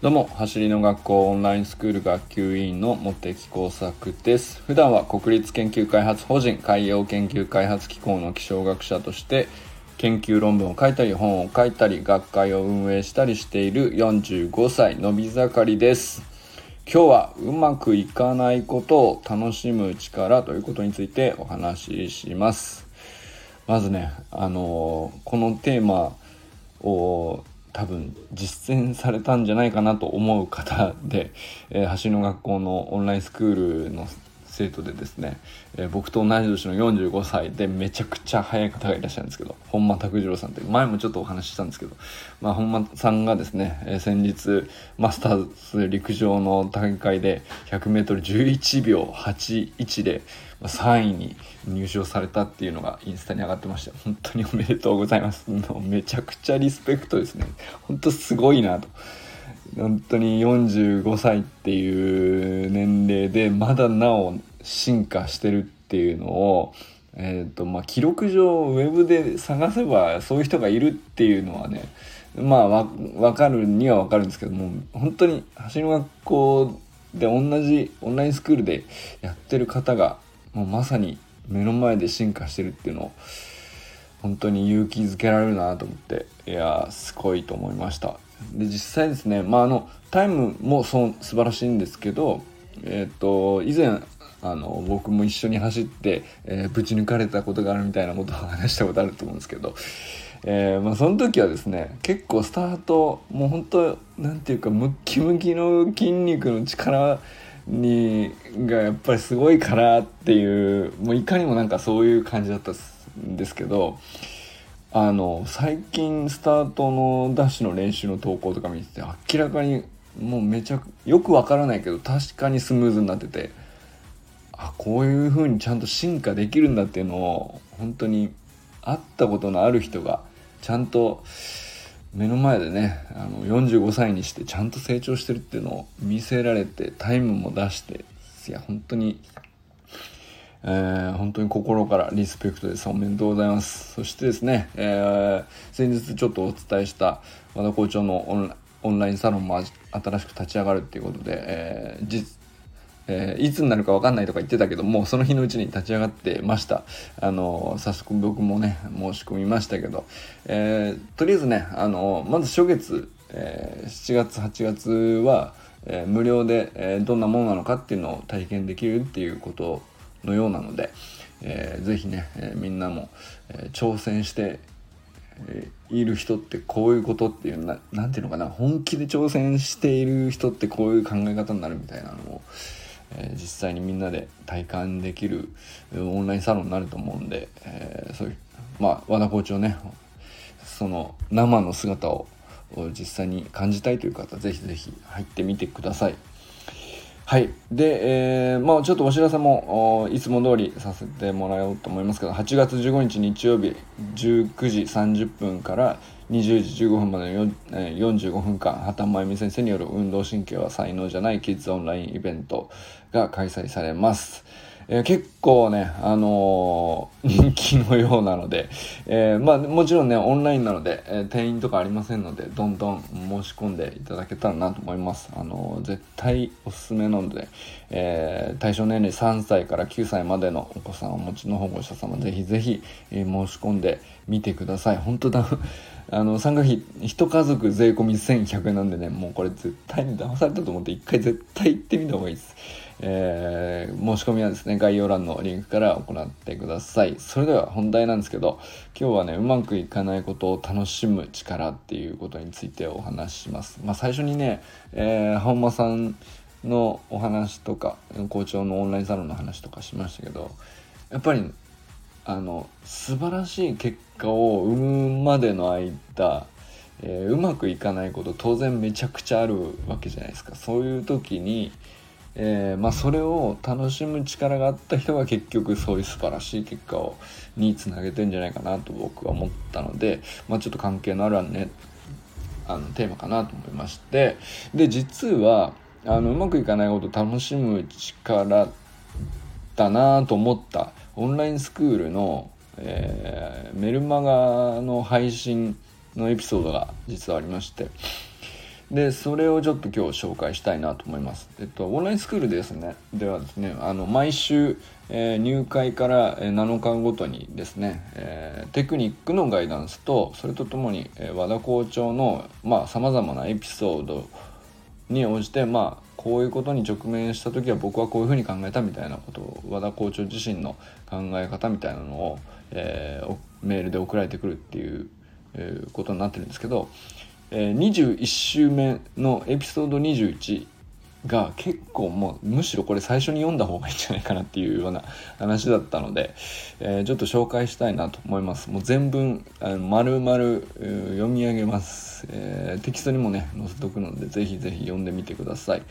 どうも走りの学校オンラインスクール学級委員の茂木耕作です。普段は国立研究開発法人海洋研究開発機構の気象学者として研究論文を書いたり本を書いたり学会を運営したりしている45歳のび盛りです。今日はうまくいかないことを楽しむ力ということについてお話しします。まずねあのこのテーマを多分実践されたんじゃないかなと思う方で、えー、橋の学校のオンラインスクールの生徒でですね、えー、僕と同じ年の45歳でめちゃくちゃ速い方がいらっしゃるんですけど本間拓次郎さんって前もちょっとお話ししたんですけど、まあ、本間さんがですね、えー、先日マスターズ陸上の大会で 100m11 秒81で3位に入賞されたっていうのがインスタに上がってました本当におめでとうございます。めちゃくちゃリスペクトですね。本当すごいなと。本当に45歳っていう年齢でまだなお進化してるっていうのを、えーとまあ、記録上ウェブで探せばそういう人がいるっていうのはねまあわ分かるには分かるんですけども本当に走り学校で同じオンラインスクールでやってる方がもうまさに目の前で進化してるっていうのを本当に勇気づけられるなと思っていやすごいと思いました。で実際ですねまああのタイムもそう素晴らしいんですけどえっ、ー、と以前あの僕も一緒に走って、えー、ぶち抜かれたことがあるみたいなことを話したことあると思うんですけど、えー、まあ、その時はですね結構スタートもう本当なんていうかムッキムキの筋肉の力にがやっぱりすごいからっていうもういかにもなんかそういう感じだったんですけどあの最近スタートのダッシュの練習の投稿とか見てて明らかにもうめちゃよくわからないけど確かにスムーズになっててあこういう風にちゃんと進化できるんだっていうのを本当に会ったことのある人がちゃんと目の前でねあの45歳にしてちゃんと成長してるっていうのを見せられてタイムも出していや本当にえー、本当に心からリスペクトです。おめでとうございます。そしてですね、えー、先日ちょっとお伝えした和田校長のオンラインサロンも新しく立ち上がるっていうことで、えー、実えー、いつになるか分かんないとか言ってたけどもうその日のうちに立ち上がってました。あの早速僕もね申し込みましたけど、えー、とりあえずねあのまず初月、えー、7月8月は、え無料で、えどんなものなのかっていうのを体験できるっていうことのようなので、えー、ぜひね、え、みんなも、え、挑戦して、いる人ってこういうことっていうななんていうのかな本気で挑戦している人ってこういう考え方になるみたいなのを、え実際にみんなで体感できるオンラインサロンになると思うんで、えそういうまあ和田校長ねその生の姿を実際に感じたいという方ぜひぜひ入ってみてください。はい。で、えー、まあちょっとお知らせもいつも通りさせてもらおうと思いますけど、8月15日日曜日19時30分から20時15分までの45分間、畑真由美先生による運動神経は才能じゃないキッズオンラインイベントが開催されます。えー、結構ね、あのー、人気のようなので、えー、まあもちろんね、オンラインなので、え定員とかありませんので、どんどん申し込んでいただけたらなと思います。あの絶対おすすめなので、え対象年齢3歳から9歳までのお子さんをお持ちの保護者様、ぜひぜひ、え申し込んでみてください。本当だ、あの、参加費、一家族税込み1100円なんでね、もうこれ絶対に騙されたと思って一回絶対行ってみた方がいいです。えー、申し込みはですね、概要欄のリンクから行ってください。それでは本題なんですけど、今日はね、うまくいかないことを楽しむ力っていうことについてお話しします。まあ最初にね、えー、本間さんのお話とか、校長のオンラインサロンの話とかしましたけど、やっぱり、あの、素晴らしい結果を生むまでの間、えー、うまくいかないこと当然めちゃくちゃあるわけじゃないですか。そういう時に、えー、まあ、それを楽しむ力があった人が 結局そういう素晴らしい結果をにつなげてんじゃないかなと僕は思ったので、まあ、ちょっと関係のあるねあのテーマかなと思いましてで実はあのうまくいかないことを楽しむ力だなと思ったオンラインスクールのえー、メルマガの配信のエピソードが実はありましてでそれをちょっと今日紹介したいなと思います。えっと、オンラインスクールですねではですねあの毎週、えー、入会から7日ごとにですね、えー、テクニックのガイダンスとそれとともに、えー、和田校長のさまざ、まなエピソードに応じてまあこういうことに直面した時は僕はこういうふうに考えたみたいなことを和田校長自身の考え方みたいなのを、えー、メールで送られてくるっていう、えー、ことになってるんですけど、えー、21週目のエピソード21が結構もうむしろこれ最初に読んだ方がいいんじゃないかなっていうような話だったので、えー、ちょっと紹介したいなと思います。もう全文あの丸々、読み上げます、えー、テキストにもね載せとくのでぜひぜひ読んでみてください。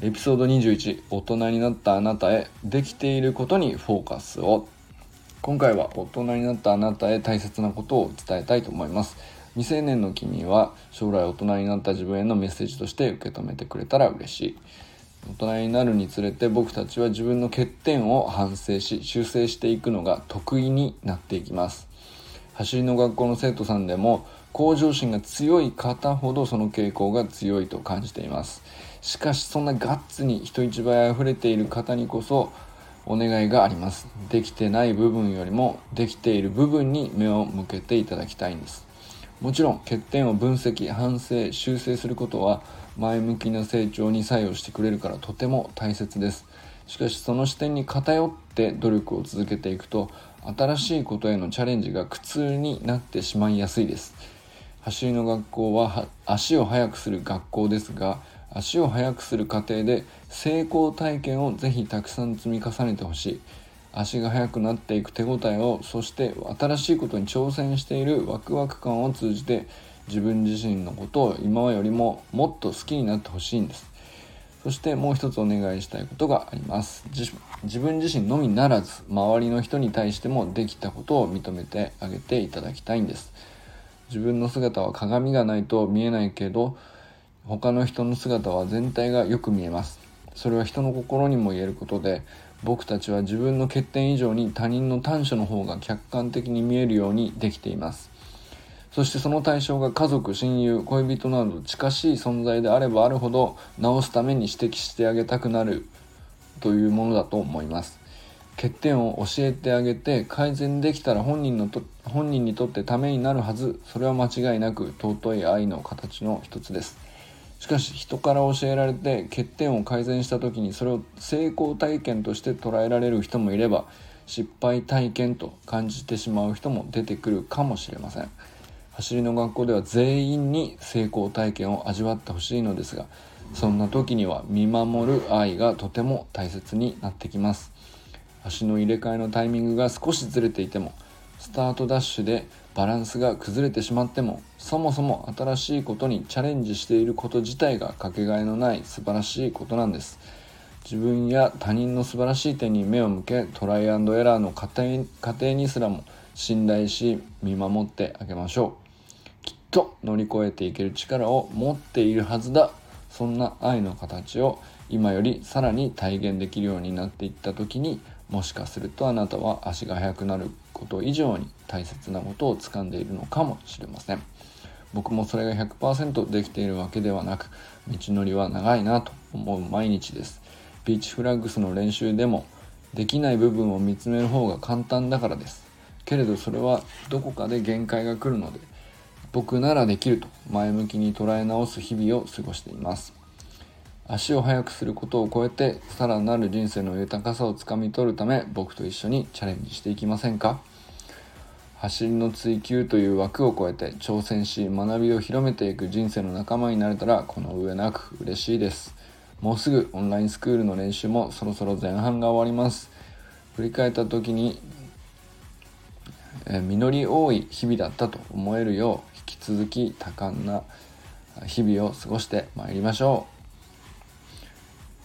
エピソード21大人になったあなたへできていることにフォーカスを。今回は大人になったあなたへ大切なことを伝えたいと思います。未成年の君は将来大人になった自分へのメッセージとして受け止めてくれたら嬉しい。大人になるにつれて僕たちは自分の欠点を反省し修正していくのが得意になっていきます。走りの学校の生徒さんでも向上心が強い方ほどその傾向が強いと感じています。しかしそんなガッツに人一倍溢れている方にこそお願いがあります。できてない部分よりもできている部分に目を向けていただきたいんです。もちろん欠点を分析反省修正することは前向きな成長に作用してくれるからとても大切です。しかしその視点に偏って努力を続けていくと新しいことへのチャレンジが苦痛になってしまいやすいです。走りの学校は足を速くする学校ですが足を速くする過程で成功体験をぜひたくさん積み重ねてほしい。足が速くなっていく手応えをそして新しいことに挑戦しているワクワク感を通じて自分自身のことを今よりももっと好きになってほしいんです。そしてもう一つお願いしたいことがあります。自分自身のみならず周りの人に対してもできたことを認めてあげていただきたいんです。自分の姿は鏡がないと見えないけど他の人の姿は全体がよく見えます。それは人の心にも言えることで僕たちは自分の欠点以上に他人の短所の方が客観的に見えるようにできています。そしてその対象が家族親友恋人など近しい存在であればあるほど直すために指摘してあげたくなるというものだと思います。欠点を教えてあげて改善できたら本人のと本人にとってためになるはず。それは間違いなく尊い愛の形の一つです。しかし人から教えられて欠点を改善した時にそれを成功体験として捉えられる人もいれば失敗体験と感じてしまう人も出てくるかもしれません。走りの学校では全員に成功体験を味わってほしいのですがそんな時には見守る愛がとても大切になってきます。足の入れ替えのタイミングが少しずれていてもスタートダッシュでバランスが崩れてしまってもそもそも新しいことにチャレンジしていること自体がかけがえのない素晴らしいことなんです。自分や他人の素晴らしい点に目を向けトライアンドエラーの過程過程にすらも信頼し見守ってあげましょう。きっと乗り越えていける力を持っているはずだ。そんな愛の形を今よりさらに体現できるようになっていった時にもしかするとあなたは足が速くなること以上に大切なことを掴んでいるのかもしれません。僕もそれが100%できているわけではなく道のりは長いなと思う毎日です。ビーチフラッグスの練習でもできない部分を見つめる方が簡単だからです。けれどそれはどこかで限界が来るので僕ならできると前向きに捉え直す日々を過ごしています。足を速くすることを超えてさらなる人生の豊かさをつかみ取るため僕と一緒にチャレンジしていきませんか？走りの追求という枠を超えて挑戦し学びを広めていく人生の仲間になれたらこの上なく嬉しいです。もうすぐオンラインスクールの練習もそろそろ前半が終わります。振り返った時に、え実り多い日々だったと思えるよう引き続き多感な日々を過ごしてまいりましょ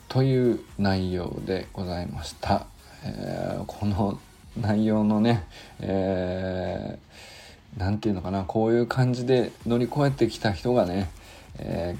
う。という内容でございました。えー、この内容のね、えー、て言うのかな、こういう感じで乗り越えてきた人がね、え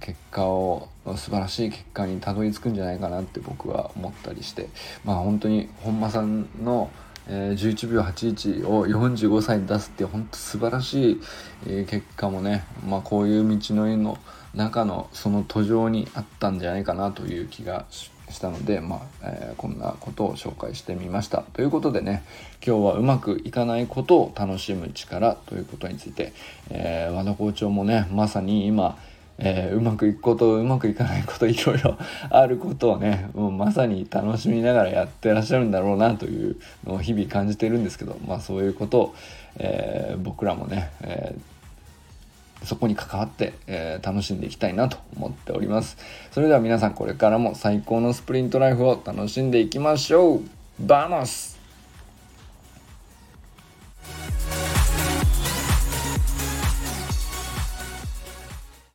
ー、結果を、素晴らしい結果にたどり着くんじゃないかなって僕は思ったりして、まあ本当に本間さんの、えー、11秒81を45歳に出すって本当素晴らしい、えー、結果もね、まあ、こういう道のりの中のその途上にあったんじゃないかなという気がししたので、まあえー、こんなことを紹介してみました。ということでね今日はうまくいかないことを楽しむ力ということについて、えー、和田校長もねまさに今えー、うまくいくことうまくいかないこといろいろあることをねもうまさに楽しみながらやってらっしゃるんだろうなというのを日々感じてるんですけどまあそういうことを、えー、僕らもね、えー、そこに関わって、えー、楽しんでいきたいなと思っております。それでは皆さんこれからも最高のスプリントライフを楽しんでいきましょう。バーモス